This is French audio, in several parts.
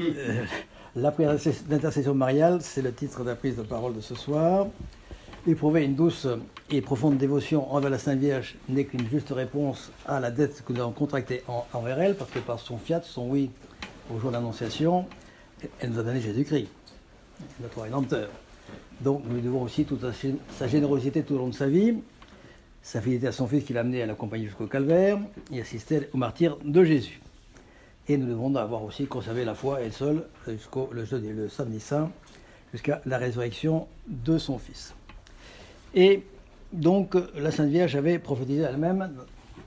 Euh, la prière d'intercession mariale, c'est le titre de la prise de parole de ce soir. Éprouver une douce et profonde dévotion envers la Sainte Vierge n'est qu'une juste réponse à la dette que nous avons contractée envers elle, parce que par son fiat, son oui au jour d'annonciation, elle nous a donné Jésus-Christ, notre rédempteur. Donc nous lui devons aussi toute sa générosité tout au long de sa vie, sa fidélité à son fils qui l'a amené à l'accompagner jusqu'au calvaire et assister au martyr de Jésus. Et nous devons avoir aussi conservé la foi elle seule jusqu'au le, le samedi saint, jusqu'à la résurrection de son fils. Et donc la Sainte Vierge avait prophétisé elle-même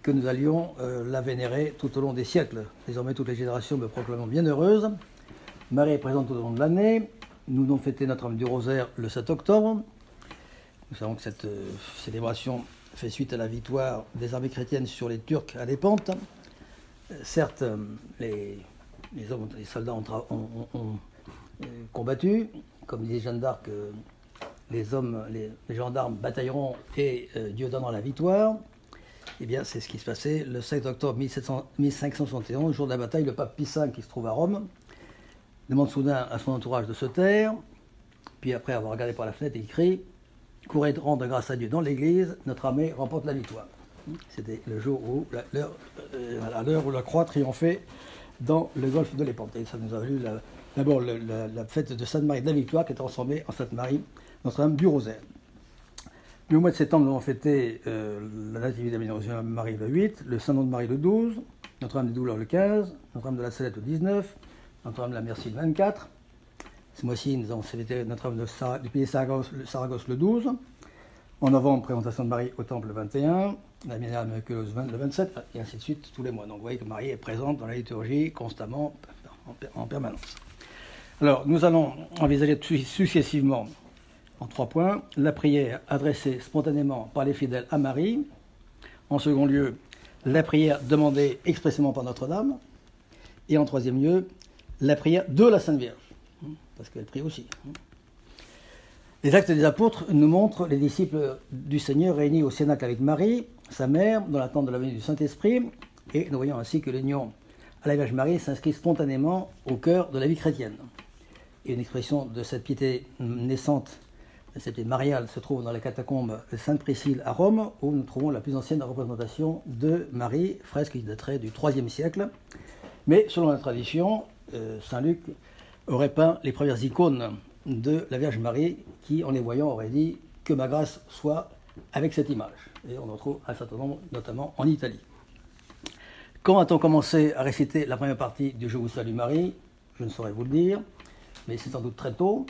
que nous allions euh, la vénérer tout au long des siècles. Désormais, toutes les générations me proclamant bien heureuse. Marie est présente tout au long de l'année. Nous avons fêté Notre-Dame du Rosaire le 7 octobre. Nous savons que cette euh, célébration fait suite à la victoire des armées chrétiennes sur les Turcs à Lépante. Euh, certes, les, hommes, les soldats ont, combattu, comme disait Jeanne d'Arc, les hommes, les, gendarmes batailleront et Dieu donnera la victoire. Eh bien, c'est ce qui se passait le 7 octobre 1571, jour de la bataille. Le pape Pie V, qui se trouve à Rome, demande soudain à son entourage de se taire. Puis, après avoir regardé par la fenêtre, il crie Courez rendre grâce à Dieu dans l'église, notre armée remporte la victoire. C'était le jour où, euh, à l'heure où la croix triomphait dans le golfe de l'Épante. Ça nous a valu d'abord la, fête de Sainte-Marie de la Victoire, qui est transformée en Sainte-Marie, Notre-Dame du Rosaire. Le mois de septembre, nous avons fêté euh, la Nativité de Marie le 8, le Saint-Nom de Marie le 12, Notre-Dame des Douleurs le 15, Notre-Dame de la Salette le 19, Notre-Dame de la Merci le 24. Ce mois-ci, nous avons fêté Notre-Dame du Pays Saragosse, le 12. En novembre, présentation de Marie au Temple le 21, la Minerale miraculeuse le 27, et ainsi de suite tous les mois. Donc vous voyez que Marie est présente dans la liturgie constamment, en permanence. Alors, nous allons envisager successivement en trois points. La prière adressée spontanément par les fidèles à Marie. En second lieu, la prière demandée expressément par Notre-Dame. Et en troisième lieu, la prière de la Sainte Vierge, parce qu'elle prie aussi. Les actes des apôtres nous montrent les disciples du Seigneur réunis au Cénacle avec Marie, sa mère, dans l'attente de la venue du Saint-Esprit, et nous voyons ainsi que l'union à la Vierge Marie s'inscrit spontanément au cœur de la vie chrétienne. Et une expression de cette piété naissante c'était mariale se trouve dans les catacombes de Sainte-Priscille à Rome, où nous trouvons la plus ancienne représentation de Marie, fresque qui daterait du IIIe siècle. Mais selon la tradition, euh, Saint Luc aurait peint les premières icônes de la Vierge Marie, qui, en les voyant, aurait dit que ma grâce soit avec cette image. Et on en trouve un certain nombre, notamment en Italie. Quand a-t-on commencé à réciter la première partie du Je vous salue Marie? Je ne saurais vous le dire, mais c'est sans doute très tôt.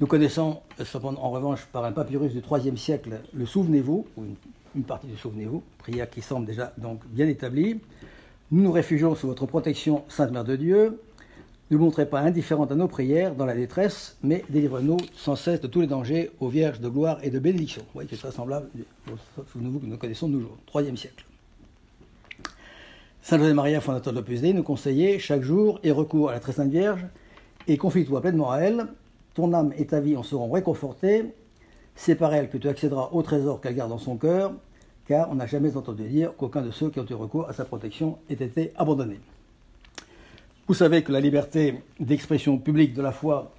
Nous connaissons cependant en revanche par un papyrus du IIIe siècle le Souvenez-vous, ou une, partie du Souvenez-vous, prière qui semble déjà donc bien établie. Nous nous réfugions sous votre protection, Sainte Mère de Dieu. Ne montrez pas indifférente à nos prières dans la détresse, mais délivre-nous sans cesse de tous les dangers aux Vierges de gloire et de bénédiction. Vous voyez, c'est très semblable au que nous connaissons toujours, IIIe siècle. Saint José Maria, fondateur de l'Opus nous conseillait chaque jour et recours à la très sainte Vierge et confie-toi pleinement à elle, ton âme et ta vie en seront réconfortés. C'est par elle que tu accéderas au trésor qu'elle garde dans son cœur, car on n'a jamais entendu dire qu'aucun de ceux qui ont eu recours à sa protection ait été abandonné. Vous savez que la liberté d'expression publique de la foi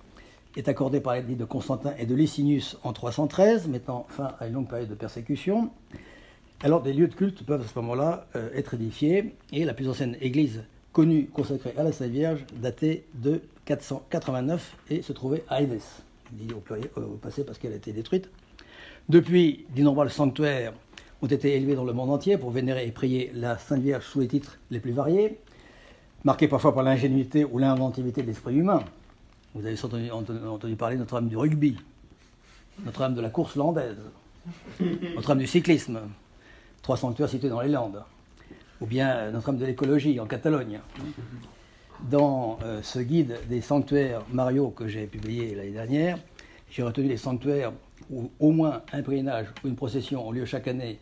est accordée par l'édit de Constantin et de Licinius en 313, mettant fin à une longue période de persécution. Alors des lieux de culte peuvent à ce moment-là euh, être édifiés, et la plus ancienne église connue consacrée à la Sainte Vierge datait de 489 et se trouvait à Édesse, dit au, au passé parce qu'elle a été détruite. Depuis, d'innombrables sanctuaires ont été élevés dans le monde entier pour vénérer et prier la Sainte Vierge sous les titres les plus variés, marqués parfois par l'ingénuité ou l'inventivité de l'esprit humain. Vous avez entendu, parler de Notre-Dame du rugby, Notre-Dame de la course landaise, Notre-Dame du cyclisme, trois sanctuaires situés dans les Landes, ou bien Notre-Dame de l'écologie en Catalogne dans euh, ce guide des sanctuaires Mario que j'ai publié l'année dernière, j'ai retenu les sanctuaires où au moins un pèlerinage ou une procession ont lieu chaque année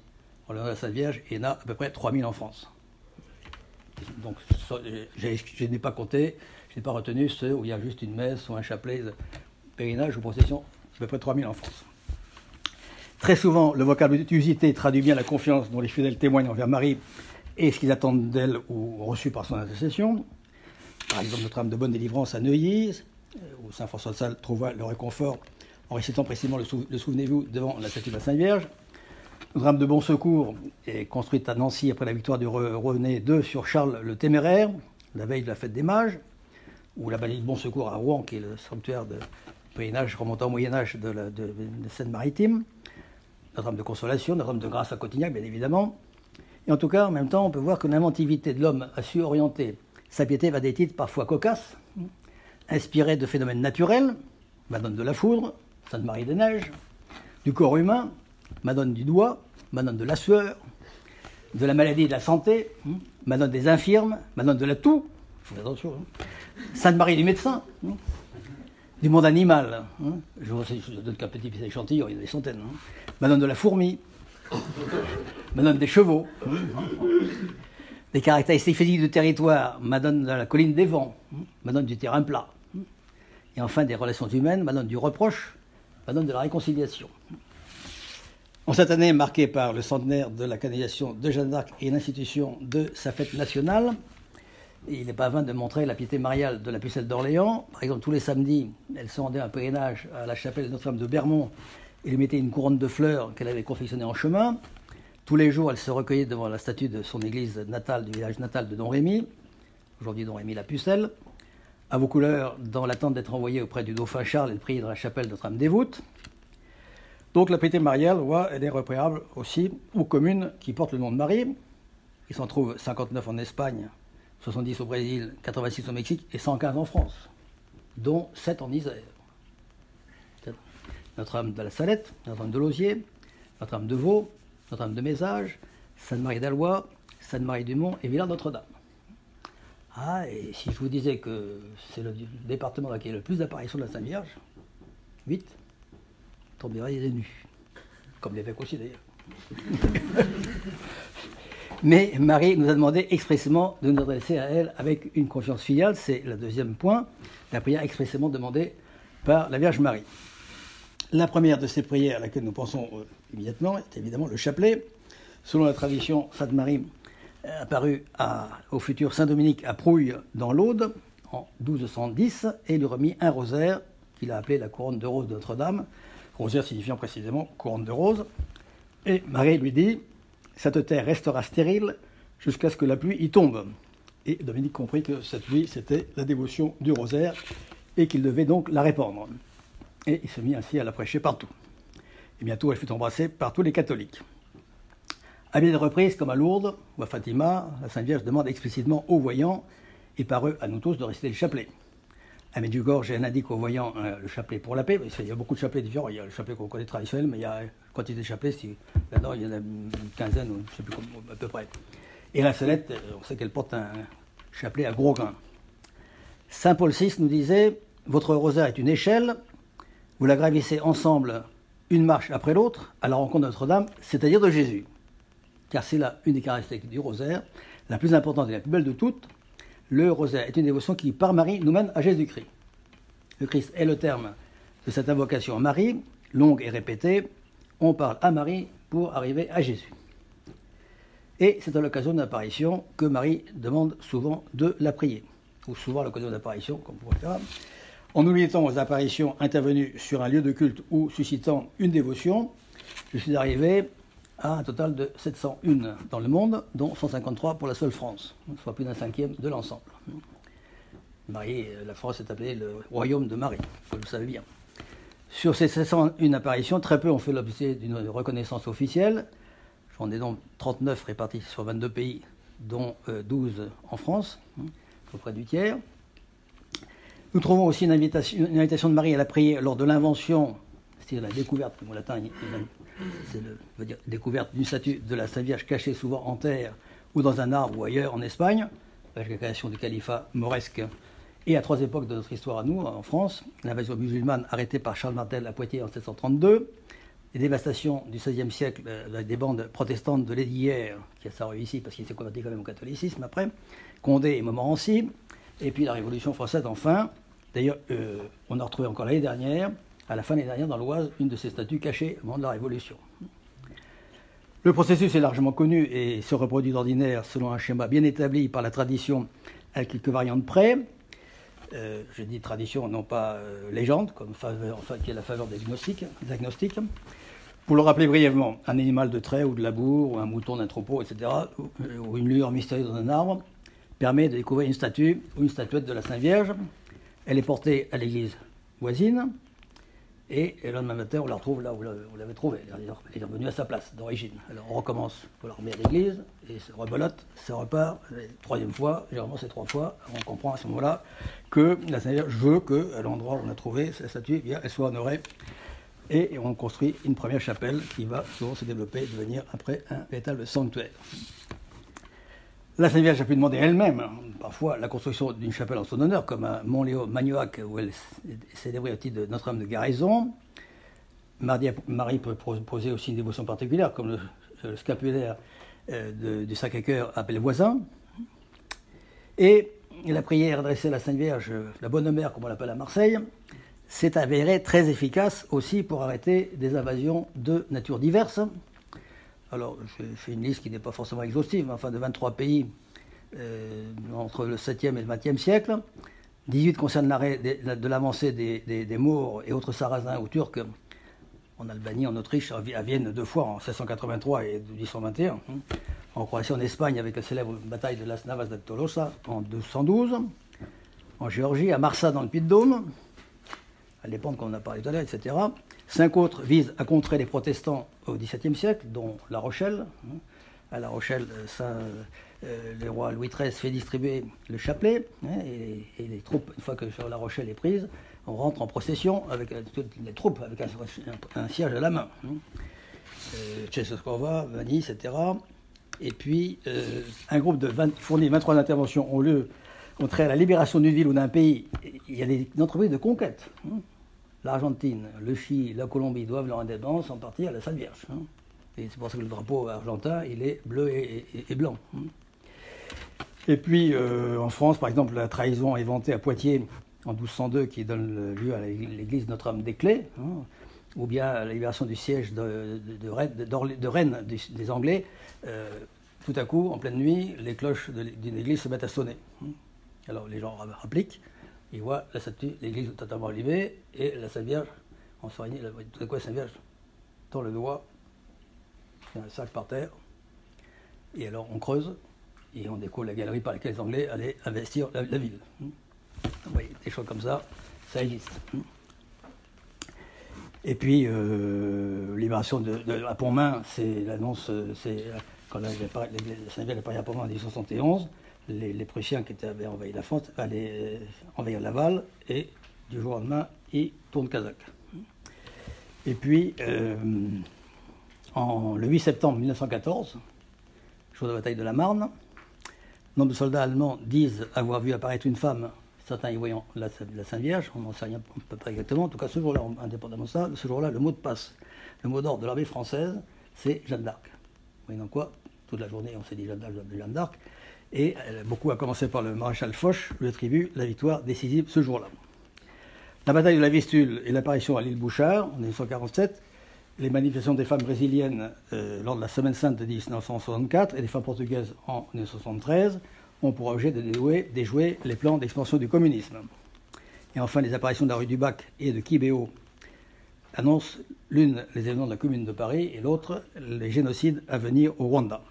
en l'honneur de la Sainte Vierge, et il y en a à peu près 3000 en France. Donc je n'ai pas compté, je n'ai pas retenu ceux où il y a juste une messe ou un chapelet, de pèlerinage ou procession, à peu près 3000 en France. Très souvent, le vocable d'usité traduit bien la confiance dont les fidèles témoignent envers Marie et ce qu'ils attendent d'elle ou reçu par son intercession. Par exemple, Notre-Dame de Bonne Délivrance à Neuilly, où Saint François de Sales trouva le réconfort en récitant précisément le, Souvenez-vous devant la statue de la Sainte Vierge. Notre-Dame de Bon Secours est construite à Nancy après la victoire du René II sur Charles le Téméraire, la veille de la fête des Mages, ou la Belle de Bon Secours à Rouen, qui est le sanctuaire de Moyen-Âge remontant au Moyen-Âge de la Seine-Maritime. Notre-Dame de Consolation, Notre-Dame de Grâce à Cotignac, bien évidemment. Et en tout cas, en même temps, on peut voir que l'inventivité de l'homme a su orienter sa piété vers des titres parfois cocasses, inspirés de phénomènes naturels, Madone de la Foudre, Sainte Marie des Neiges, du corps humain, Madone du doigt, Madone de la sueur, de la maladie et de la santé, Madone des infirmes, Madone de la toux, hein. Sainte Marie du médecin, hein. du monde animal. Hein. Je vous donne qu'un petit échantillon, il y en a des centaines. Madone de la fourmi, Madone des chevaux, des caractéristiques physiques du territoire, Madone de la colline des vents, Madone du terrain plat. Et enfin des relations humaines, Madone du reproche, Madone de la réconciliation. En cette année marquée par le centenaire de la canalisation de Jeanne d'Arc et l'institution de sa fête nationale, il n'est pas vain de montrer la piété mariale de la pucelle d'Orléans. Par exemple, tous les samedis, elle se rendait un pèlerinage à la chapelle Notre-Dame de Bermont et lui mettait une couronne de fleurs qu'elle avait confectionnée en chemin. Tous les jours, elle se recueillait devant la statue de son église natale, du village natal de Don Rémy, aujourd'hui Don Rémy la Pucelle. À vos couleurs, dans l'attente d'être envoyée auprès du dauphin Charles, elle priait dans la chapelle de Notre-Dame des Voûtes. Donc la piété mariale, elle est repérable aussi aux communes qui portent le nom de Marie. Il s'en trouve 59 en Espagne, 70 au Brésil, 86 au Mexique et 115 en France, dont 7 en Isère. Notre-Dame de la Salette, Notre-Dame de Lausier, Notre-Dame de Vaux, Notre-Dame de Mézage, Sainte-Marie d'Allois, Sainte-Marie-du-Mont et Villars-Notre-Dame. Ah, et si je vous disais que c'est le département qui a le plus d'apparitions de la Sainte Vierge, 8, tomberait des nus. Comme l'évêque aussi d'ailleurs. Mais Marie nous a demandé expressément de nous adresser à elle avec une confiance filiale. C'est le deuxième point, la prière expressément demandée par la Vierge Marie. La première de ces prières à laquelle nous pensons euh, immédiatement est évidemment le chapelet. Selon la tradition, Sainte Marie apparut au futur Saint Dominique à Prouille dans l'Aude en 1210 et lui remit un rosaire qu'il a appelé la couronne de rose de Notre-Dame, rosaire signifiant précisément couronne de rose. Et Marie lui dit Cette terre restera stérile jusqu'à ce que la pluie y tombe. Et Dominique comprit que cette pluie, c'était la dévotion du rosaire et qu'il devait donc la répandre et il se mit ainsi à la prêcher partout. Et bientôt, elle fut embrassée par tous les catholiques. À bien des reprises, comme à Lourdes ou à Fatima, la Sainte Vierge demande explicitement aux voyants et par eux à nous tous de réciter le chapelet. À Medjugorje, elle indique aux voyants euh, le chapelet pour la paix. Il y a beaucoup de chapelets différents. Il y a le chapelet qu'on connaît traditionnel, mais il y a une quantité de chapelets. Là-dedans, il y en a une quinzaine, ou je ne sais plus à peu près. Et la Salette, euh, on sait qu'elle porte un chapelet à gros grains. Saint Paul VI nous disait Votre rosaire est une échelle vous la gravissez ensemble une marche après l'autre à la rencontre de Notre-Dame, c'est-à-dire de Jésus. Car c'est là une des caractéristiques du rosaire, la plus importante et la plus belle de toutes. Le rosaire est une dévotion qui, par Marie, nous mène à Jésus-Christ. Le Christ est le terme de cette invocation à Marie, longue et répétée. On parle à Marie pour arriver à Jésus. Et c'est à l'occasion d'une apparition que Marie demande souvent de la prier, ou souvent à l'occasion d'apparition, comme vous pouvez faire. En nous limitant aux apparitions intervenues sur un lieu de culte ou suscitant une dévotion, je suis arrivé à un total de 701 dans le monde, dont 153 pour la seule France, soit plus d'un cinquième de l'ensemble. Marie, la France est appelée le royaume de Marie, vous le savez bien. Sur ces 701 apparitions, très peu ont fait l'objet d'une reconnaissance officielle. J'en ai donc 39 répartis sur 22 pays, dont 12 euh, en France, à peu près du tiers. Nous trouvons aussi une invitation, de Marie à la prière lors de l'invention, c'est-à-dire la découverte, le mot latin, c'est la découverte d'une statue de la Sainte Vierge cachée souvent en terre ou dans un arbre ou ailleurs en Espagne, avec la création du califat mauresque. Et à trois époques de notre histoire à nous, en France, l'invasion musulmane arrêtée par Charles Martel à Poitiers en 1732, les dévastations du XVIe siècle euh, des bandes protestantes de l'Hédière, qui a sa ici parce qu'il s'est converti quand même au catholicisme après, Condé et Montmorency, et puis la Révolution française, enfin. D'ailleurs, euh, on a retrouvé encore l'année dernière, à la fin de l'année dernière, dans l'Oise, une de ces statues cachées au moment de la Révolution. Le processus est largement connu et se reproduit d'ordinaire selon un schéma bien établi par la tradition avec quelques variantes près. euh, je dis tradition, non pas euh, légende, comme enfin, qui est la faveur des agnostiques, Pour le rappeler brièvement, un animal de trait ou de labour, ou un mouton d'un troupeau, etc., ou, une lueur mystérieuse dans un arbre, permet de découvrir une statue ou une statuette de la Sainte Vierge. Elle est portée à l'église voisine, et, le lendemain matin, on la retrouve là où vous l'avez trouvée. Elle est revenue à sa place d'origine. Alors on recommence, on la remet à l'église, et se rebelote, ça repart. troisième fois, généralement c'est trois fois. On comprend à ce moment-là que la Sainte veut qu'à l'endroit où on a trouvé sa statue, eh elle soit honorée. Et on construit une première chapelle qui va souvent se développer et devenir après un véritable sanctuaire. La Sainte Vierge a pu demander elle-même, parfois, la construction d'une chapelle en son honneur, comme à Montléo-Magnoac, où elle est célébrée au titre de Notre-Dame de Garaison. Marie, peut poser aussi une dévotion particulière, comme le, scapulaire euh, du Sacré-Cœur appelé voisin. Et la prière adressée à la Sainte Vierge, la Bonne Mère, comme on l'appelle à Marseille, s'est avérée très efficace aussi pour arrêter des invasions de nature diverses, alors je fais une liste qui n'est pas forcément exhaustive, mais enfin de 23 pays euh, entre le 7e et le 20e siècle. 18 concernent l'arrêt de, l'avancée des, des, Maures et autres Sarrasins ou Turcs en Albanie, en Autriche, à Vienne deux fois en 1683 et 1821. Hein. En Croatie, en Espagne, avec la célèbre bataille de Las Navas de Tolosa en 1212. En Géorgie, à Marsa dans le Puy-de-Dôme, à l'époque qu'on a parlé tout à l'heure, etc. Cinq autres visent à contrer les protestants au XVIIe siècle, dont La Rochelle. Hein. À La Rochelle, euh, euh, le roi Louis XIII fait distribuer le chapelet, hein, et, les troupes, une fois que La Rochelle est prise, on rentre en procession avec euh, toutes les troupes, avec un, siège à la main. Hein. Euh, Venise, etc. Et puis, un groupe de 20, fournit 23 interventions ont lieu contre la libération d'une ville ou d'un pays. Il y a des entreprises de conquête l'Argentine, le Chili, la Colombie doivent leur indépendance en partie à la Sainte Vierge. Hein. Et c'est pour ça que le drapeau argentin, il est bleu et, blanc. Hein. Et puis, euh, en France, par exemple, la trahison inventée à Poitiers en 1202, qui donne lieu à l'église Notre-Dame des Clés, hein, ou bien la libération du siège de, Rennes des, Anglais, euh, tout à coup, en pleine nuit, les cloches d'une église se mettent à sonner. Alors les gens appliquent, il voit la statue, l'église totalement allumée, et la Sainte Vierge en soignée. À coup, la Sainte Vierge tend le doigt, il y a un sac par terre, et alors on creuse, et on découvre la galerie par laquelle les Anglais allaient investir la, ville. Vous voyez, des choses comme ça, ça existe. Et puis, euh, libération de, la Pont-Main, c'est l'annonce, c'est quand la, Sainte Vierge apparaît à Pont-Main en 1871 les, Prussiens qui avaient envahi la France allaient euh, envahir Laval et du jour au lendemain, ils tournent Kazakh. Et puis, euh, le 8 septembre 1914, jour de bataille de la Marne, nombre de soldats allemands disent avoir vu apparaître une femme, certains y voyant la, Sainte Vierge, on n'en sait rien, pas exactement. En tout cas, ce jour-là, indépendamment de ça, ce jour-là, le mot de passe, le mot d'ordre de l'armée française, c'est Jeanne d'Arc. Voyez quoi Toute la journée, on s'est dit Jeanne d'Arc. Et beaucoup, a commencé par le maréchal Foch, lui attribue la victoire décisive ce jour-là. La bataille de la Vistule et l'apparition à l'île Bouchard en 1947, les manifestations des femmes brésiliennes euh, lors de la Semaine Sainte de 1964 et des femmes portugaises en 1973 ont pour objet de déjouer, les plans d'expansion du communisme. Et enfin, les apparitions de la rue du Bac et de Kibéo annoncent l'une les événements de la Commune de Paris et l'autre les génocides à venir au Rwanda.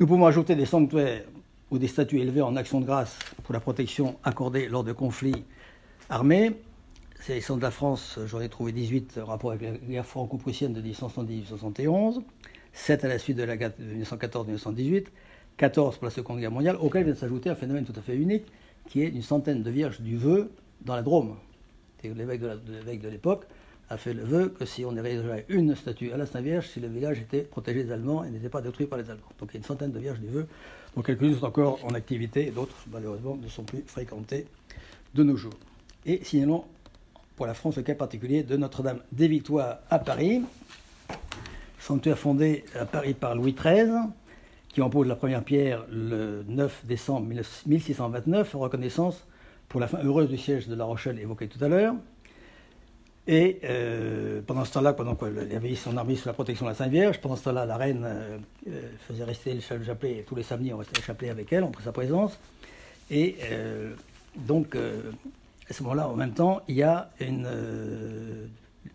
Nous pouvons ajouter des sanctuaires ou des statues élevées en action de grâce pour la protection accordée lors de conflits armés. C'est centres de la France, j'en ai trouvé 18 en rapport avec la guerre franco-prussienne de 1970-1971, 7 à la suite de la guerre de 1914-1918, 14 pour la Seconde Guerre mondiale, auquel vient s'ajouter un phénomène tout à fait unique, qui est une centaine de vierges du vœu dans la Drôme. L'évêque de l'époque a fait le vœu que si on érigerait une statue à la Sainte Vierge, si le village était protégé des Allemands et n'était pas détruit par les Allemands. Donc il y a une centaine de vierges du vœu, dont quelques-unes sont encore en activité d'autres, malheureusement, ne sont plus fréquentées de nos jours. Et signalons pour la France le cas particulier de Notre-Dame des Victoires à Paris, sanctuaire fondé à Paris par Louis XIII, qui en la première pierre le 9 décembre 1629, en reconnaissance pour la fin heureuse du siège de La Rochelle évoqué tout à l'heure. Et euh, pendant ce temps-là, pendant qu'il y avait son armée sous la protection de la Sainte Vierge, pendant ce temps-là, la reine euh, euh, faisait rester le chapelet, et tous les samedis, on restait le chapelet avec elle, en sa présence. Et Donc, à ce moment-là, en même temps, il y a une.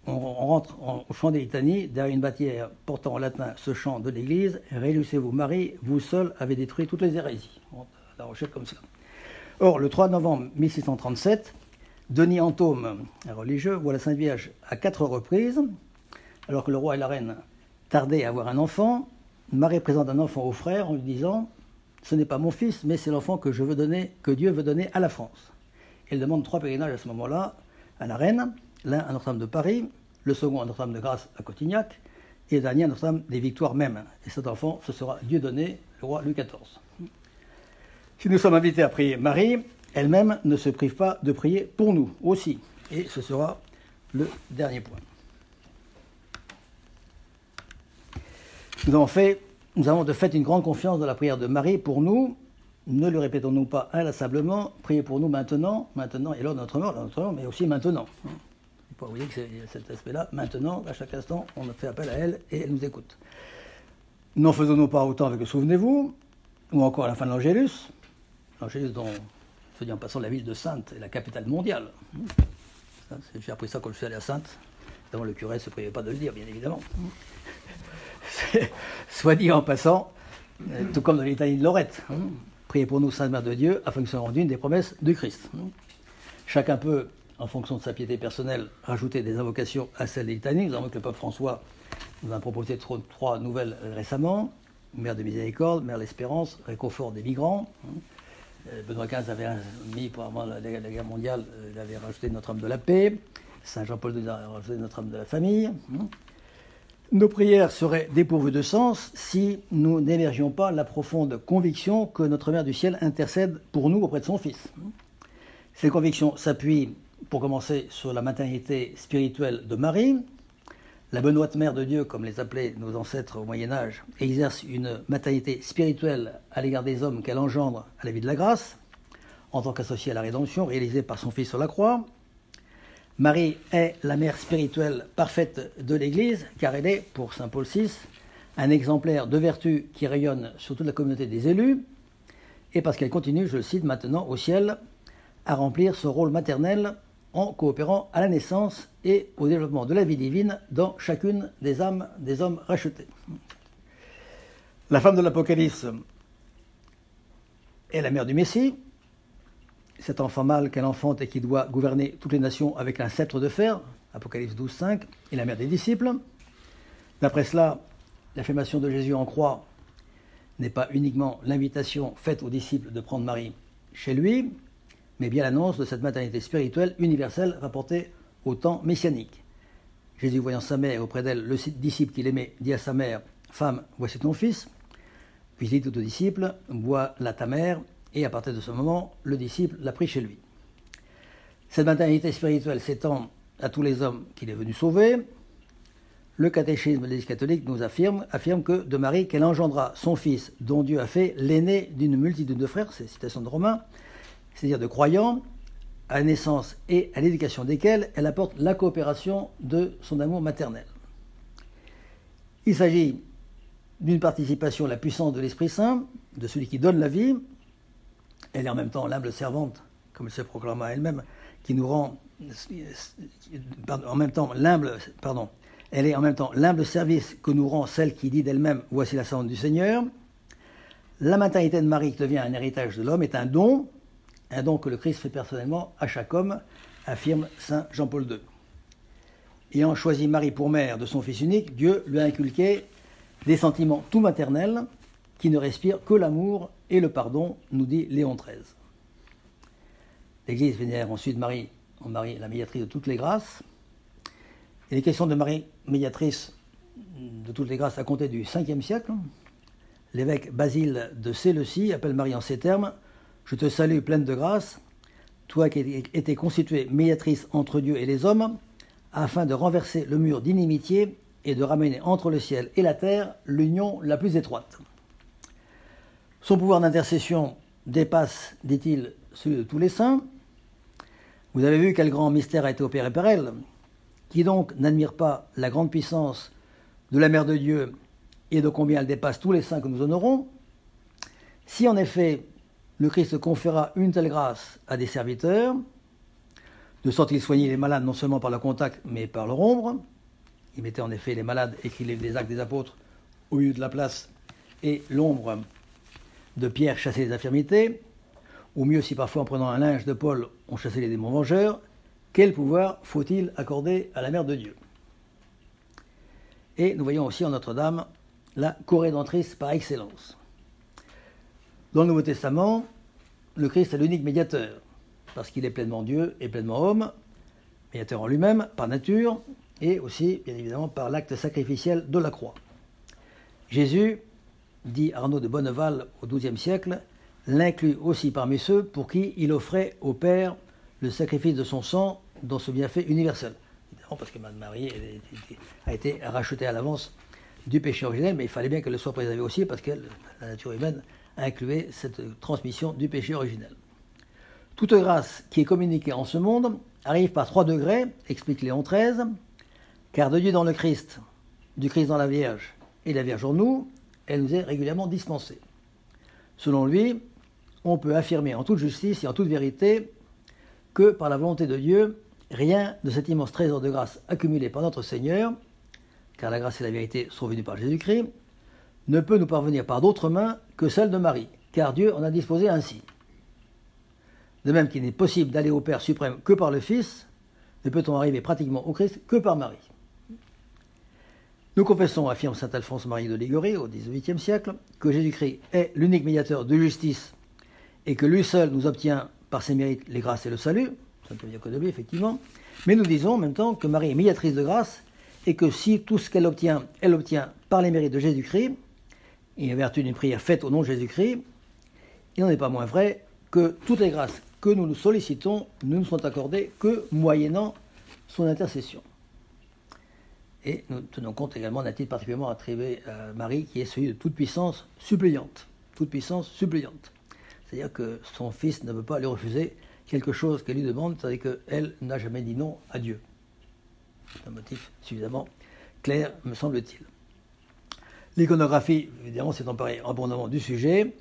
on, rentre au chant des litanies, derrière une bâtière portant en latin ce chant de l'Église Réjouissez-vous, Marie, vous seul avez détruit toutes les hérésies. la Rochelle comme ça. Or, le 3 novembre 1637, Denis Antôme, un religieux, voit la Sainte Vierge à quatre reprises, alors que le roi et la reine tardaient à avoir un enfant. Marie présente un enfant au frère en lui disant Ce n'est pas mon fils, mais c'est l'enfant que je veux donner, que Dieu veut donner à la France. Elle demande trois pèlerinages à ce moment-là à la reine, l'un à Notre-Dame de Paris, le second à Notre-Dame de Grâce à Cotignac, et le dernier à Notre-Dame des Victoires même. Et cet enfant, ce sera Dieu donné, le roi Louis XIV. Si nous sommes invités à prier Marie, elle-même ne se prive pas de prier pour nous aussi. Et ce sera le dernier point. Nous avons, de fait une grande confiance dans la prière de Marie pour nous. Ne le répétons-nous pas inlassablement, priez pour nous maintenant, maintenant et lors de notre mort, notre mort mais aussi maintenant. Vous voyez que c'est cet aspect-là, maintenant, à chaque instant, on fait appel à elle et elle nous écoute. N'en faisons-nous pas autant avec le souvenez-vous, ou encore à la fin de l'Angélus, l'Angélus dont, se dit en passant, la ville de Sainte est la capitale mondiale. J'ai appris ça quand je suis allé à Sainte. Évidemment, le curé ne se privait pas de le dire, bien évidemment. Soit dit en passant, tout comme dans l'Italie de Lorette. Priez pour nous, Sainte Mère de Dieu, afin que rendue une des promesses de Christ. Chacun peut, en fonction de sa piété personnelle, rajouter des invocations à celle des litanies. Nous avons que le pape François nous a proposé trois nouvelles récemment. Mère de miséricorde, Mère de l'espérance, réconfort des migrants. Euh, Benoît XV avait mis, pendant la, guerre mondiale, euh, il avait rajouté Notre-Dame de la paix. Saint Jean-Paul II a rajouté Notre-Dame de la famille. Hein. Nos prières seraient dépourvues de sens si nous n'émergions pas la profonde conviction que notre Mère du Ciel intercède pour nous auprès de son Fils. Ces convictions s'appuient, pour commencer, sur la maternité spirituelle de Marie, la Benoîte Mère de Dieu, comme les appelaient nos ancêtres au Moyen Âge, exerce une maternité spirituelle à l'égard des hommes qu'elle engendre à la vie de la grâce, en tant qu'associée à la rédemption réalisée par son Fils sur la croix. Marie est la mère spirituelle parfaite de l'Église, car elle est, pour Saint Paul VI, un exemplaire de vertu qui rayonne sur toute la communauté des élus, et parce qu'elle continue, je le cite maintenant, au ciel, à remplir ce rôle maternel en coopérant à la naissance et au développement de la vie divine dans chacune des âmes des hommes rachetés. La femme de l'Apocalypse est la mère du Messie, cet enfant mâle qu'elle enfante et qui doit gouverner toutes les nations avec un sceptre de fer, Apocalypse 12, 5, et la mère des disciples. D'après cela, l'affirmation de Jésus en croix n'est pas uniquement l'invitation faite aux disciples de prendre Marie chez lui, mais bien l'annonce de cette maternité spirituelle universelle rapportée au temps messianique. Jésus, voyant sa mère auprès d'elle, le disciple qu'il aimait, dit à sa mère Femme, voici ton fils. Puis il dit au disciple Bois la ta mère. Et à partir de ce moment, le disciple l'a pris chez lui. Cette maternité spirituelle s'étend à tous les hommes qu'il est venu sauver. Le catéchisme de l'Église catholique nous affirme, affirme que de Marie qu'elle engendra son fils, dont Dieu a fait l'aîné d'une multitude de frères, c'est citation de Romains, c'est-à-dire de croyants, à la naissance et à l'éducation desquels elle apporte la coopération de son amour maternel. Il s'agit d'une participation à la puissance de l'Esprit Saint, de celui qui donne la vie. Elle est en même temps l'humble servante, comme elle se proclame elle-même, qui nous rend en même temps l'humble, pardon, elle est en même temps l'humble service que nous rend celle qui dit d'elle-même Voici la servante du Seigneur. La maternité de Marie qui devient un héritage de l'homme est un don un don le Christ fait personnellement à chaque homme, affirme Saint Jean-Paul II. Ayant choisi Marie pour mère de son Fils unique, Dieu lui a inculqué des sentiments tout maternels qui ne respirent que l'amour et le pardon, nous dit Léon XIII. L'Église vénère ensuite Marie en Marie, la médiatrice de toutes les grâces. Et les questions de Marie, médiatrice de toutes les grâces, à compter du 5e siècle, l'évêque Basile de Séleucie appelle Marie en ces termes je te salue pleine de grâce, toi qui étais constituée médiatrice entre Dieu et les hommes, afin de renverser le mur d'inimitié et de ramener entre le ciel et la terre l'union la plus étroite. Son pouvoir d'intercession dépasse, dit-il, celui de tous les saints. Vous avez vu quel grand mystère a été opéré par elle. Qui donc n'admire pas la grande puissance de la Mère de Dieu et de combien elle dépasse tous les saints que nous honorons? Si en effet le Christ conféra une telle grâce à des serviteurs, de sorte qu'il soignait les malades non seulement par le contact, mais par leur ombre. Il mettait en effet les malades, écrivait les actes des apôtres au lieu de la place, et l'ombre de Pierre chassait les infirmités, ou mieux si parfois en prenant un linge de Paul on chassait les démons vengeurs, quel pouvoir faut-il accorder à la Mère de Dieu? Et nous voyons aussi en Notre-Dame la corédentrice par excellence. Dans le Nouveau Testament, le Christ est l'unique médiateur, parce qu'il est pleinement Dieu et pleinement homme, médiateur en lui-même, par nature, et aussi, bien évidemment, par l'acte sacrificiel de la croix. Jésus, dit Arnaud de Bonneval au XIIe siècle, l'inclut aussi parmi ceux pour qui il offrait au Père le sacrifice de son sang dans ce bienfait universel. Évidemment, parce que Marie a été rachetée à l'avance du péché originel, mais il fallait bien qu'elle le soit préservée aussi, parce que la nature humaine incluait cette transmission du péché originel. Toute grâce qui est communiquée en ce monde arrive par trois degrés, explique Léon XIII, car de Dieu dans le Christ, du Christ dans la Vierge et la Vierge en nous, elle nous est régulièrement dispensée. Selon lui, on peut affirmer en toute justice et en toute vérité que par la volonté de Dieu, rien de cet immense trésor de grâce accumulé par notre Seigneur, car la grâce et la vérité sont venues par Jésus-Christ, ne peut nous parvenir par d'autres mains que celle de Marie, car Dieu en a disposé ainsi. De même qu'il n'est possible d'aller au Père suprême que par le Fils, ne peut-on arriver pratiquement au Christ que par Marie. Nous confessons, affirme saint Alphonse Marie de Liguori au XVIIIe siècle, que Jésus-Christ est l'unique médiateur de justice et que lui seul nous obtient par ses mérites les grâces et le salut. Ça ne peut dire que de lui, effectivement. Mais nous disons en même temps que Marie est médiatrice de grâce et que si tout ce qu'elle obtient, elle l'obtient par les mérites de Jésus-Christ, et en vertu d'une prière faite au nom de Jésus-Christ, il n'en est pas moins vrai que toutes les grâces que nous nous sollicitons ne nous sont accordées que moyennant son intercession. Et nous tenons compte également d'un titre particulièrement attribué à Marie, qui est celui de toute puissance suppliante. Toute puissance suppliante. C'est-à-dire que son fils ne veut pas lui refuser quelque chose qu'elle lui demande, c'est-à-dire qu'elle n'a jamais dit non à Dieu. C'est un motif suffisamment clair, me semble-t-il. L'iconographie, évidemment, s'est emparée abondamment du sujet,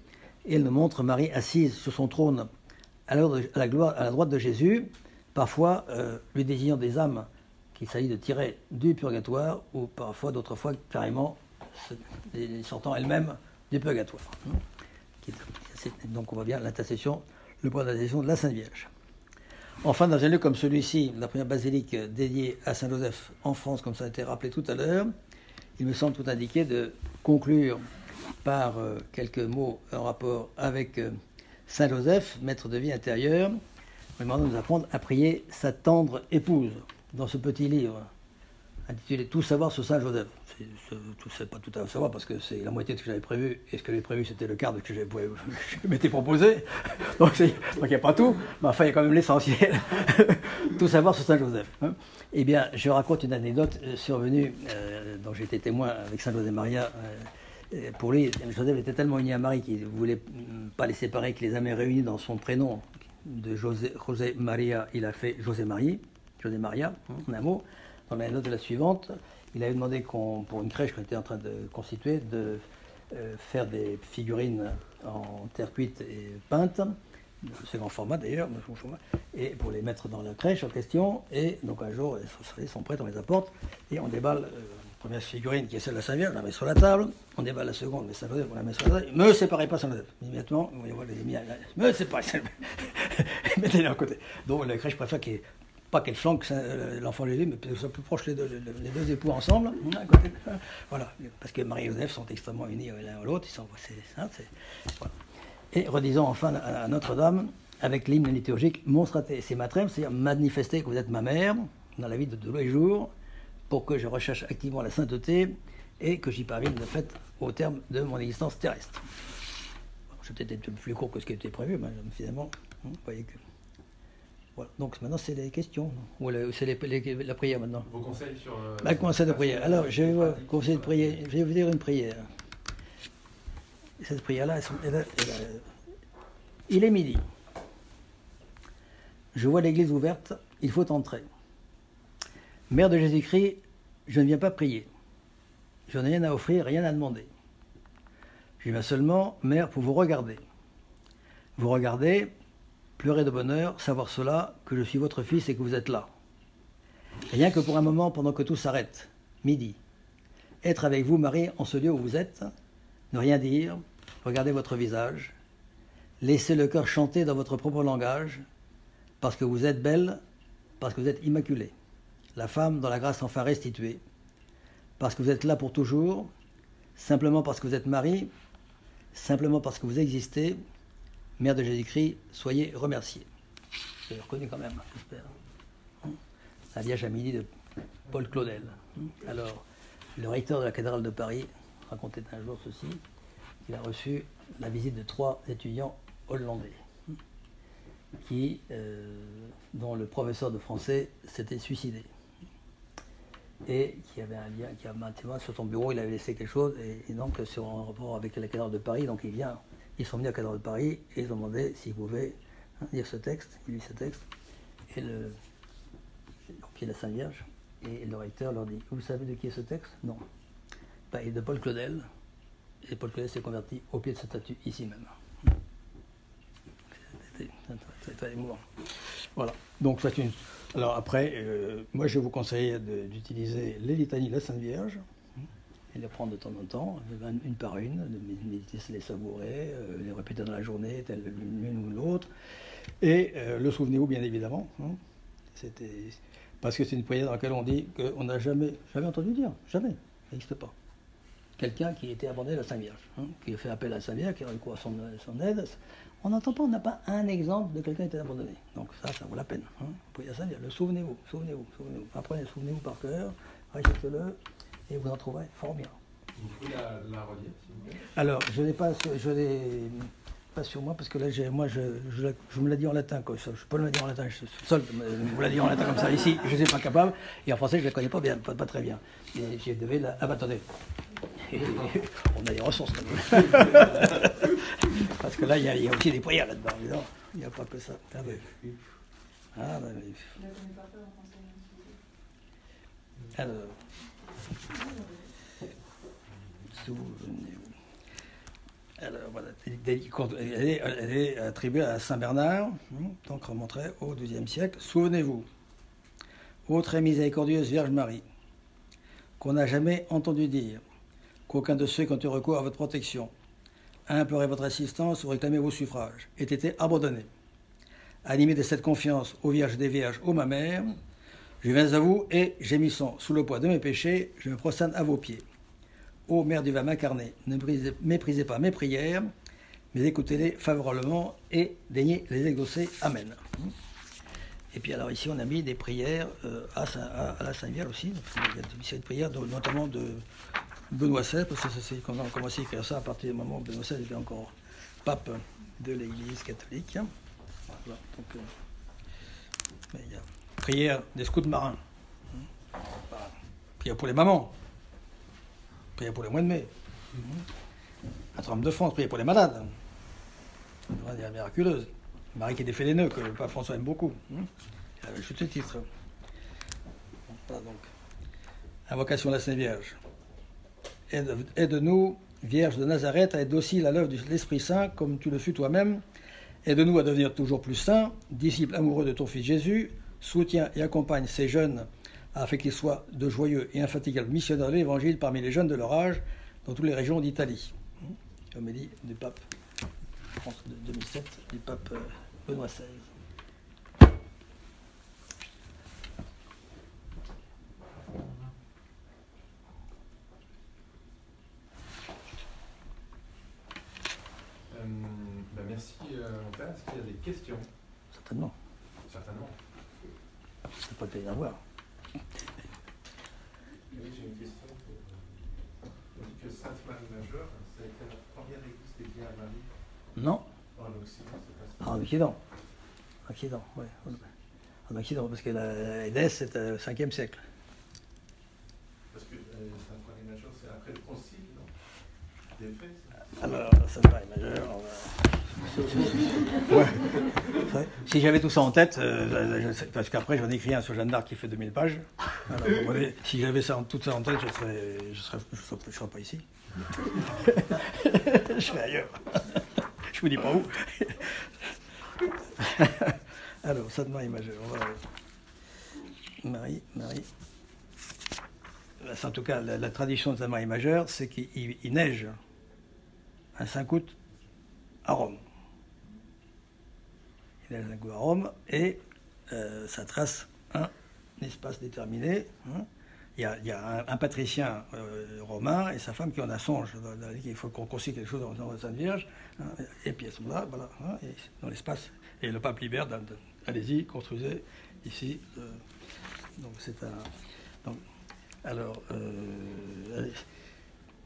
et elle nous montre Marie assise sur son trône à la, droite de Jésus, parfois euh, lui désignant des âmes qu'il s'agit de tirer du purgatoire, ou parfois d'autres fois carrément sortant elle-même du purgatoire. Donc on voit bien l'intercession, le point d'intercession de la Sainte Vierge. Enfin, dans un lieu comme celui-ci, la première basilique dédiée à Saint Joseph en France, comme ça a été rappelé tout à l'heure, il me semble tout indiqué de conclure par euh, quelques mots en rapport avec euh, Saint Joseph, maître de vie intérieure, demandant de nous apprendre à prier sa tendre épouse dans ce petit livre intitulé Tout savoir sur Saint Joseph. C'est pas tout à savoir parce que c'est la moitié de ce que j'avais prévu et ce que j'avais prévu c'était le quart de ce que je m'étais proposé. Donc il n'y a pas tout, mais enfin il y a quand même l'essentiel. tout savoir sur Saint Joseph. Hein. Eh bien, je raconte une anecdote euh, survenue euh, dont été témoin avec Saint José Maria. Euh, pour lui, Joseph était tellement uni à Marie qu'il ne voulait pas les séparer, qu'il les avait réunis dans son prénom de José, José Maria. Il a fait José Marie. José Maria, hein, en un mot. Dans la note de la suivante, il avait demandé pour une crèche qu'on était en train de constituer, de euh, faire des figurines en terre cuite et peinte, grand format d'ailleurs, et pour les mettre dans la crèche en question. Et donc un jour, ils sont prêts, on les apporte, et on déballe. Euh, la première figurine qui est celle de Saint Vierge, on la met sur la table, on déballe la seconde, mais Saint Joseph, on la met sur la table. Me séparez pas Saint Joseph. Immédiatement, voyez, les me séparez Mettez-les à côté. Donc la crèche préfère qu'il y ait pas qu'elle flanque euh, l'enfant Jésus, mais soit plus proche les deux, les deux époux ensemble. Hein, voilà, parce que Marie et Joseph sont extrêmement unis l'un à l'autre. Hein, et redisons enfin à Notre-Dame, avec l'hymne liturgique, monstrate c'est matrem, c'est-à-dire manifester que vous êtes ma mère dans la vie de tous les jours, pour que je recherche activement la sainteté et que j'y parvienne de fait au terme de mon existence terrestre. je vais peut-être être plus court que ce qui était prévu, mais finalement, hein, vous voyez que. Voilà. Donc maintenant, c'est les questions. Ou c'est la prière maintenant. Vos conseils sur. Euh, bah, conseil de prière. Alors, je vais, vous, conseil de prière. je vais vous dire une prière. Cette prière-là, il est midi. Je vois l'église ouverte, il faut entrer. Mère de Jésus-Christ, je ne viens pas prier. Je n'ai rien à offrir, rien à demander. Je viens seulement, Mère, pour vous regarder. Vous regardez, pleurez de bonheur, savoir cela, que je suis votre fils et que vous êtes là. Rien que pour un moment, pendant que tout s'arrête, midi. Être avec vous, Marie, en ce lieu où vous êtes, ne rien dire, regardez votre visage, laissez le cœur chanter dans votre propre langage, parce que vous êtes belle, parce que vous êtes immaculée, la femme dans la grâce enfin restituée, parce que vous êtes là pour toujours, simplement parce que vous êtes Marie, simplement parce que vous existez, Mère de Jésus-Christ, soyez remerciée. Vous avez reconnu quand même, j'espère. La Vierge à midi de Paul Claudel. Alors, le recteur de la cathédrale de Paris racontait un jour ceci il a reçu la visite de trois étudiants hollandais qui, euh, dont le professeur de français s'était suicidé et qui avait un lien, qui a maintenant sur son bureau, il avait laissé quelque chose, et, donc sur un rapport avec la cathédrale de Paris, donc il vient, ils sont venus à cathédrale de Paris et ils ont demandé s'ils pouvaient hein, lire ce texte, il lit ce texte, et le, au pied de la Sainte Vierge, et le recteur leur dit, vous savez de qui est ce texte? Non. Il est de Paul Claudel, et Paul Claudel s'est converti au pied de cette statue ici même. C'était très, émouvant. Voilà. Donc, c'est une. Alors, après, euh, moi, je vous conseille d'utiliser les litanies de la Sainte Vierge et les prendre de temps en temps, une par une, de méditer, les savourer, euh, les répéter dans la journée, telle l'une ou l'autre. Et euh, le souvenez-vous, bien évidemment. Hein. C'était parce que c'est une prière dans laquelle on dit qu'on n'a jamais, jamais entendu dire, jamais, ça n'existe pas quelqu'un qui était abandonné à la Sainte Vierge, hein, qui a fait appel à la Sainte Vierge, qui a recours à son, aide. On n'entend pas, on n'a pas un exemple de quelqu'un qui été abandonné. Donc ça, ça vaut la peine. Hein. Vous la Sainte Vierge, le souvenez-vous, souvenez-vous, souvenez-vous. Apprenez, souvenez-vous par cœur, récitez-le, et vous en trouverez fort bien. Vous pouvez la, la relire, s'il vous plaît Alors, je n'ai pas, je n'ai pas sur moi, parce que là, moi, je, je, je me l'ai dit en latin. Quoi. Je ne peux pas le dire en latin, je suis seul, je vous l'ai dit en latin comme ça. Ici, je ne suis pas capable, et en français, je ne la connais pas bien, pas, pas très bien. Et je devais la... Ah bah attendez, on a des ressources quand même. Parce que là, il y, a aussi des prières là-dedans. Il n'y a pas que ça. Ah, ben. Ah, ben, Alors. Elle est, attribuée à Saint Bernard, hein, donc remonterait au XIIe siècle. Souvenez-vous, très miséricordieuse Vierge Marie, qu'on n'a jamais entendu dire qu'aucun de ceux qui ont eu recours à votre protection, a imploré votre assistance ou réclamé vos suffrages, ait été abandonné. Animé de cette confiance, ô Vierge des Vierges, ô ma mère, je viens à vous et, gémissant sous le poids de mes péchés, je me prosterne à vos pieds. Ô Mère du vin incarné, ne méprisez pas mes prières, mais écoutez-les favorablement et daignez les exaucer. Amen. Et puis alors ici on a mis des prières euh, à, la Sainte Vierge aussi. Il y a des prières notamment de Benoît XVI, parce que c'est qu'on a commencé à écrire ça à partir du moment où Benoît XVI était encore pape de l'Église catholique. Voilà, donc, euh, il y a prière des scouts marins, prière pour les mamans, prière pour les mois de mai, un trempe de France, prière pour les malades, la miraculeuse, Marie qui défait les nœuds, que le pape François aime beaucoup. Avait juste ce titre. Invocation de la Sainte Vierge aide-nous, Vierge de Nazareth, à être docile à l'œuvre de l'Esprit Saint, comme tu le fus toi-même. Aide-nous à devenir toujours plus saints, disciples amoureux de ton Fils Jésus. Soutiens et accompagne ces jeunes afin qu'ils soient de joyeux et infatigables missionnaires de l'Évangile parmi les jeunes de leur âge dans toutes les régions d'Italie. dit du pape, France de 2007, du pape euh, Benoît XVI. merci, euh, mon père. Est-ce qu'il y a des questions? Certainement. Certainement. C'est pas de avoir. Oui, j'ai une question. On dit que Sainte Marie Majeure, ça a été la première église dédiée à Marie Non. En Occident, c'est pas ça. En Occident. Occident, oui. En Occident, parce que la Édesse, c'est au 5e siècle. Parce que euh, Sainte Marie Majeure, c'est après le concile, non? Des faits, Alors, Sainte Marie Majeure, on va. Si j'avais tout ça en tête, euh, parce qu'après j'en ai écrit un sur Jeanne d'Arc qui fait 2000 pages. si j'avais ça, tout ça en tête, je ne serais, je serais, je serais, pas ici. je serais ailleurs. je vous dis pas où. Alors, Sainte Marie majeure. Marie, Marie. En tout cas, la, tradition de Sainte Marie majeure, c'est qu'il neige un 5 août à Rome. Il neige un 5 août à Rome et euh, ça trace un espace déterminé. Hein. Il y a, un, patricien euh, romain et sa femme qui en a songe. Il faut qu'on consigne quelque chose dans la Sainte Vierge. Hein. et puis elles sont là, voilà, hein, dans l'espace. Et le pape libère, allez-y, construisez ici. Euh, donc c'est un. alors, euh,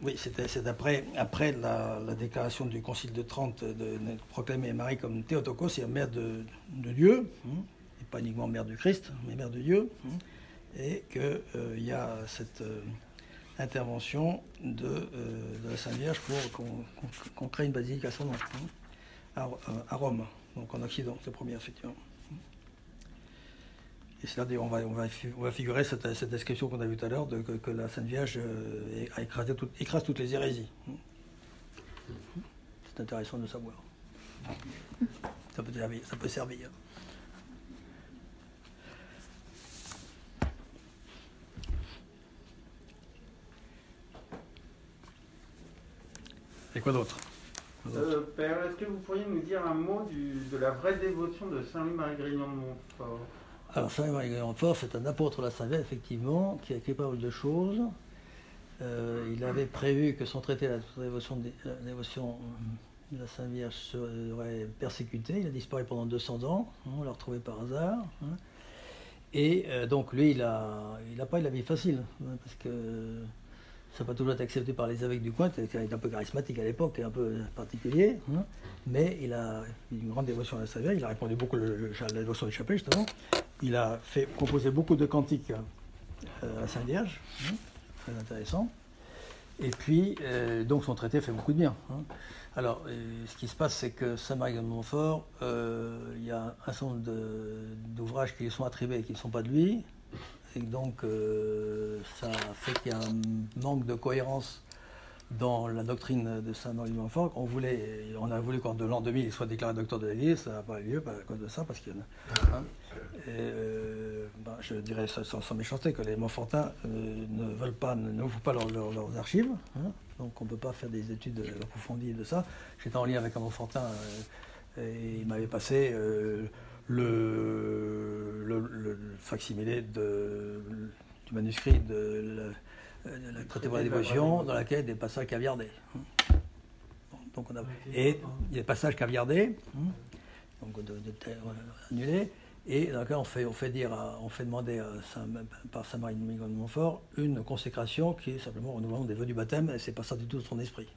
oui, c'est après, la, déclaration du Concile de Trente de, proclamer Marie comme Théotokos, c'est mère de, Dieu, et pas uniquement mère du Christ, mais mère de Dieu et qu'il euh, y a cette euh, intervention de, euh, de, la Sainte Vierge pour qu'on crée une basilique à son nom, hein, à, Rome, donc en Occident, c'est le premier, effectivement. Et on va, figurer cette, description qu'on a vue tout à l'heure, de que, la Sainte Vierge a écrasé écrase toutes les hérésies. C'est intéressant de savoir. Ça peut servir. Ça peut servir. Et quoi d'autre? Euh, Père, est-ce que vous pourriez nous dire un mot de la vraie dévotion de Saint-Louis-Marie-Grignon de Montfort Alors, Saint-Louis-Marie-Grignon de c'est un apôtre de la Sainte effectivement, qui a écrit pas mal de choses. Euh, il avait prévu que son traité, la dévotion de la, dévotion de la Sainte Vierge serait persécuté. Il a disparu pendant 200 ans. Hein, on l'a retrouvé par hasard. Hein. Et euh, donc, lui, il n'a il pas eu la vie facile. Hein, parce que ça n'a pas toujours été accepté par les évêques du coin, il était un peu charismatique à l'époque, et un peu particulier, mais il a une grande dévotion à la Sainte il a répondu beaucoup à la dévotion du chapelet, justement. Il a fait composé beaucoup de cantiques euh, à Sainte Vierge, hein, très intéressant. Et puis, euh, donc son traité fait beaucoup de bien. Hein. Alors, euh, ce qui se passe, c'est que Saint-Marie de Montfort, il y a un certain nombre d'ouvrages qui lui sont attribués et qui ne sont pas de lui, et donc ça fait qu'il y a un manque de cohérence dans la doctrine de Saint-Marie de Montfort. On, voulait, on a voulu qu'en de l'an 2000 il soit déclaré docteur de l'Église, ça n'a pas eu lieu à cause de ça, parce qu'il y en a. Hein. Euh, ben, je dirais sans, méchanceté que les Montfortins euh, ne veulent pas, n'ouvrent pas leurs archives, hein. donc on ne peut pas faire des études approfondies de ça. J'étais en lien avec un Montfortin et il m'avait passé le, facsimilé de, du manuscrit de la, traité pour la dévotion, dans laquelle des passages caviardés. donc on a, et il y a des passages caviardés, donc de, de annulés, et dans lequel on fait, on fait, dire on fait demander à par Saint Marie de Montfort une consécration qui est simplement renouvellement des vœux du baptême, et c'est pas ça du tout son esprit.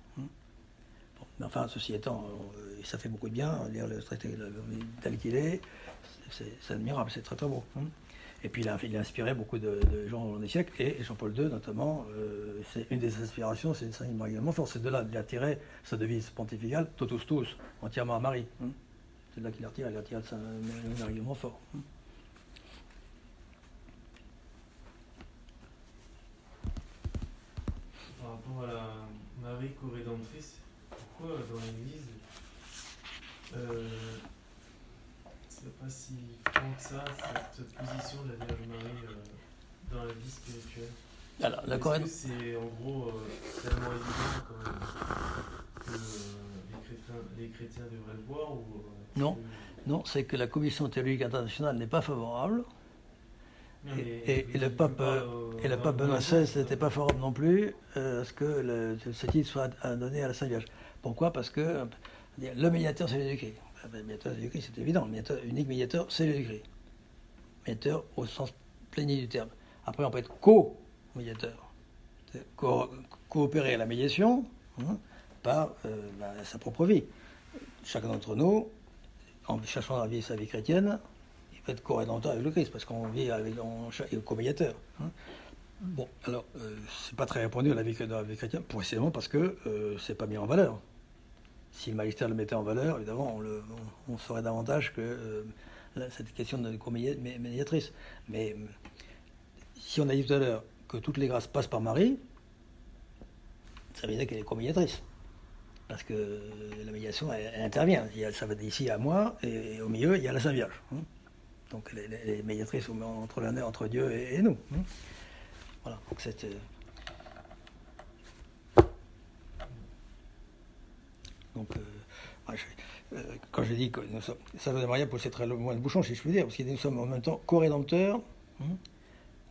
Mais enfin, ceci étant, euh, ça fait beaucoup de bien, lire le traité tel qu'il est, c'est admirable, c'est très très beau. Hein. Et puis il a, inspiré beaucoup de, gens au long des siècles, et Jean-Paul II notamment, euh, c'est une des inspirations, c'est Saint-Marie de Montfort, c'est de là qu'il a tiré sa devise pontificale, totus tous, entièrement à Marie. Hein. C'est de là qu'il a tiré, il a tiré de Saint-Marie de Montfort. Hein. Par rapport à la Marie co-rédemptrice, pourquoi dans l'Église, euh, c'est pas si franc que ça, cette position de la Vierge Marie euh, dans la vie spirituelle? Alors, la Est-ce que c'est en gros euh, tellement évident que euh, les, chrétiens, devraient le voir ou, Non, non c'est que la Commission théologique internationale n'est pas favorable. Et, le pape, et le pape Benoît XVI n'était pas favorable non plus à ce que le, ce titre soit donné à la Sainte Vierge. Pourquoi? Parce que le médiateur, c'est Jésus-Christ. Le médiateur, c'est Jésus-Christ, c'est évident. Le médiateur, unique médiateur, c'est Jésus-Christ. Médiateur au sens plénier du terme. Après, on peut être co-médiateur. coopérer à la médiation hein, par euh, sa propre vie. Chacun d'entre nous, en cherchant à vivre sa vie chrétienne, il peut être co-rédempteur avec le Christ, parce qu'on vit avec, on, co-médiateur. Hein. Bon, alors, euh, c'est pas très répandu dans la vie, dans la vie chrétienne, précisément parce que euh, c'est pas mis en valeur. Si le magistère le mettait en valeur, évidemment, on, saurait davantage que euh, cette question de médiatrice. Mais si on a dit tout à l'heure que toutes les grâces passent par Marie, ça veut dire qu'elle est co-médiatrice. Parce que la médiation, elle, intervient. Il y a- ça va d'ici à moi, et, au milieu, il y a la Sainte Vierge. hein. Donc les, les- médiatrices entre, la- entre Dieu et, nous. hein. Voilà, donc c'est. euh, Donc, euh, ah, euh, quand je dis que nous sommes. Ça veut Maria pour c'est très loin de bouchon, si je puis dire, parce que nous sommes en même temps co-rédempteurs. hein,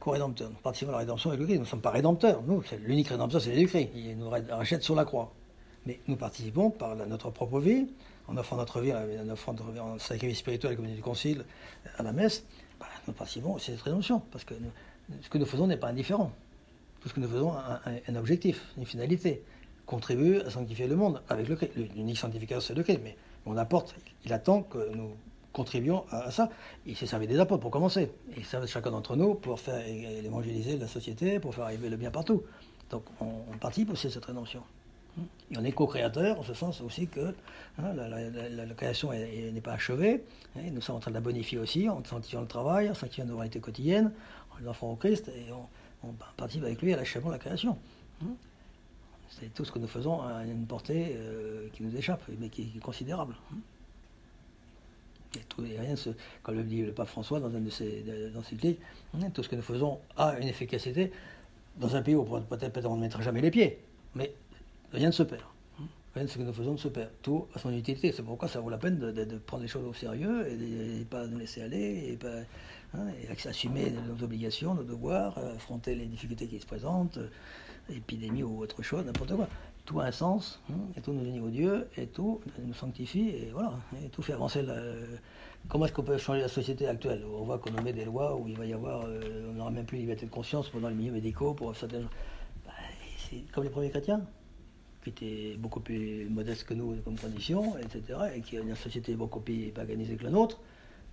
co-rédempteurs. Nous participons à la rédemption avec le Christ. Nous ne sommes pas rédempteurs. Nous, l'unique rédempteur, c'est Jésus-Christ. Il nous rachète sur la croix. Mais nous participons par notre propre vie, en offrant notre vie, en offrant notre vie en sacrifice spirituel, comme dit le Concile, à la messe. bah, nous participons aussi à cette rédemption. Parce que ce que nous faisons n'est pas indifférent. Tout ce que nous faisons a un, objectif, une finalité. Contribuer à sanctifier le monde avec le Christ. L'unique sanctificateur, c'est le Christ. Mais on apporte, il attend que nous contribuions à, ça. Il s'est servi des apôtres pour commencer. Et ça, chacun d'entre nous pour faire évangéliser la société, pour faire arriver le bien partout. Donc on, on participe aussi à cette rédemption. Et on est co-créateur, en ce sens aussi que hein, la, création est- est- n'est pas achevée. hein, nous sommes en train de la bonifier aussi, en sanctifiant le travail, en sanctifiant nos réalités quotidiennes, en les offrant au Christ, et on, participe avec lui à l'achèvement de la création. hein. C'est tout ce que nous faisons à une portée euh, qui nous échappe, mais qui, est considérable. Et tout, et rien, comme le dit le pape François dans une de ses hein, tout ce que nous faisons a une efficacité dans un pays où peut- peut-être peut on ne mettra jamais les pieds, mais rien ne se perd. hein. Rien de ce que nous faisons ne se perd. Tout a son utilité. C'est pourquoi ça vaut la peine de, prendre les choses au sérieux et de ne pas nous laisser aller et, pas, hein, assumer nos obligations, nos devoirs, euh, affronter les difficultés qui se présentent, euh, épidémie ou autre chose, n'importe quoi. Tout a un sens, hein, et tout nous unit au Dieu, et tout nous sanctifie, et voilà, et tout fait avancer la... Comment est-ce qu'on peut changer la société actuelle? On voit qu'on met des lois où il va y avoir, euh, on n'aura même plus liberté de conscience pendant les milieux médicaux pour certaines gens. Bah, c'est comme les premiers chrétiens, qui étaient beaucoup plus modestes que nous comme condition, etc., et qui ont une société beaucoup plus paganisée que la nôtre,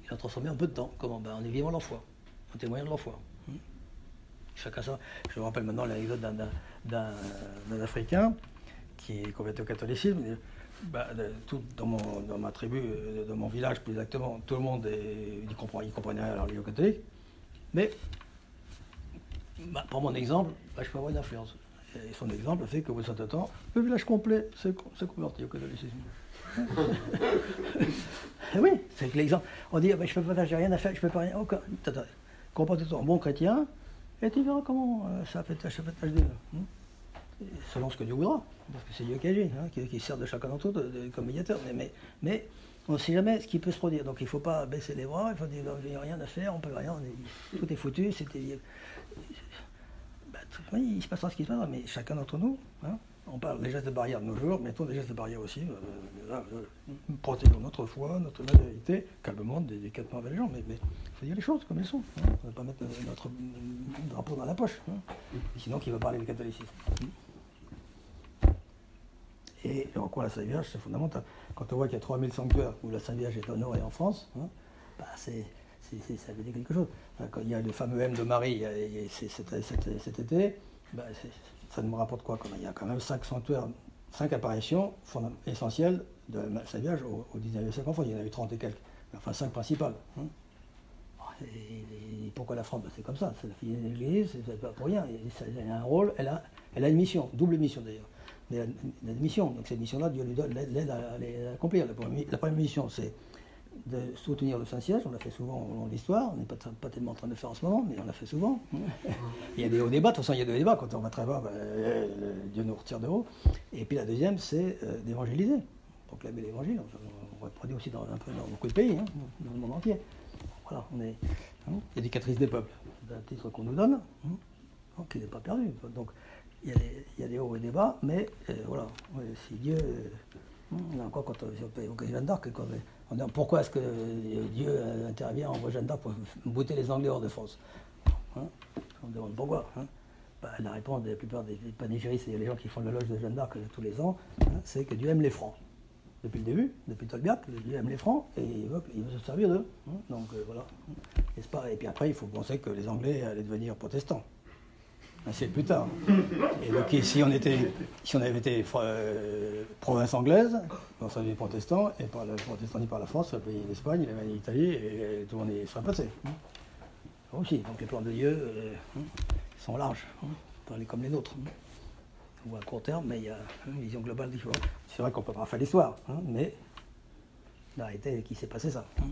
il a transformé en peu de temps. Comment? Ben, On est vivant leur on témoigne de leur. Hmm. Chacun ça. Je me rappelle maintenant l'anecdote d'un- Africain qui est converti au catholicisme. Bah, tout, dans, mon, dans ma tribu, euh, dans mon village plus exactement, tout le monde est, comprend, il comprenait rien à la religion catholique. Mais, bah, pour mon exemple, bah, je peux avoir une influence. Et son exemple fait de certain temps, le village complet s'est converti au catholicisme. Oui, c'est que l'exemple. On dit, ah ben, je peux pas j'ai rien à faire, je peux pas rien. aucun- Comporte-toi en bon chrétien, et tu verras comment euh, ça fait tâche, ça fait tâche hein. Selon ce que Dieu voudra, parce que c'est Dieu qui agit, hein, qui, qui sert de chacun d'entre eux comme médiateur. Mais, mais, mais on ne sait jamais ce qui peut se produire. Donc il ne faut pas baisser les bras, il faut dire, il n'y a rien à faire, on peut rien, on est- tout est foutu, c'était. Oui, il se passera ce qui se passera, mais chacun d'entre nous, hein, on parle des gestes de barrière de nos jours, mettons des gestes de barrière aussi, euh, là, euh, protégeons notre foi, notre vérité, calmement des, des quatre mauvais gens, mais il faut dire les choses comme elles sont. hein. On ne va pas mettre euh, notre euh, drapeau dans la poche, hein. sinon qui va parler du catholicisme. Et en quoi la Sainte Vierge, c'est fondamental. Quand on voit qu'il y a 3000 sanctuaires où la Sainte Vierge est honorée en France, bah, c'est, ça veut dire quelque chose. Quand il y a le fameux M de Marie c'est- cet, été, bah, c'est- ça nous rapporte quoi quand Il y a quand même 5 sanctuaires, 5 apparitions essentielles de Vierge au, au 19e siècle en France. Il y en a eu 30 et quelques, enfin 5 principales. hein. Pourquoi la France? Ben, C'est comme ça, c'est la fille de l'Église, c'est pas pour rien. Elle a un rôle, elle a, une mission, double mission d'ailleurs. Mais elle a une, mission, donc cette mission-là, Dieu lui donne l'aide à, l'accomplir. La première mission, c'est de soutenir le Saint-Siège, on l'a fait souvent au long de l'histoire, on n'est pas, pas tellement en train de le faire en ce moment, mais on l'a fait souvent. il y a des hauts débats, de toute façon il y a des débats, quand on va très bas, ben, euh, Dieu nous retire de haut. Et puis la deuxième, c'est euh, d'évangéliser, proclamer l'évangile, Enfin, on reproduit aussi dans, un peu dans beaucoup de pays, hein, dans le monde entier. Voilà, on est hein, éducatrice des peuples, c'est un titre qu'on nous donne, hein, donc il n'est pas perdu. Donc il y, a des, il y a des hauts et des bas, mais euh, voilà, si Dieu, euh, là encore quand on, si on peut évoquer Jeanne d'Arc, quand on pourquoi est-ce que Dieu euh, intervient, envoie Jeanne d'Arc pour bouter les Anglais hors de France Hein On demande pourquoi hein Bah, La réponse de la plupart des, panégyristes et les gens qui font l'éloge de Jeanne d'Arc euh, tous les ans, hein, c'est que Dieu aime les francs. Depuis le début, depuis Tolbiac, Dieu aime les francs et il veut, se servir d'eux. Donc euh, voilà. Pas? Et puis après, il faut penser que les Anglais allaient devenir protestants. Un siècle plus tard. Et donc si on, était, si on avait été euh, province anglaise, on serait des protestants, et par le protestantisme par la France, pays l'Espagne, l'Italie, et, et tout monde y serait passé. hein. Aussi, donc les plans de Dieu euh, hein, sont larges, hein, comme les nôtres. hein. ou à court terme, mais il y a une vision globale différente. C'est vrai qu'on ne peut pas faire l'histoire, hein, mais la réalité est qu'il s'est passé ça. hein.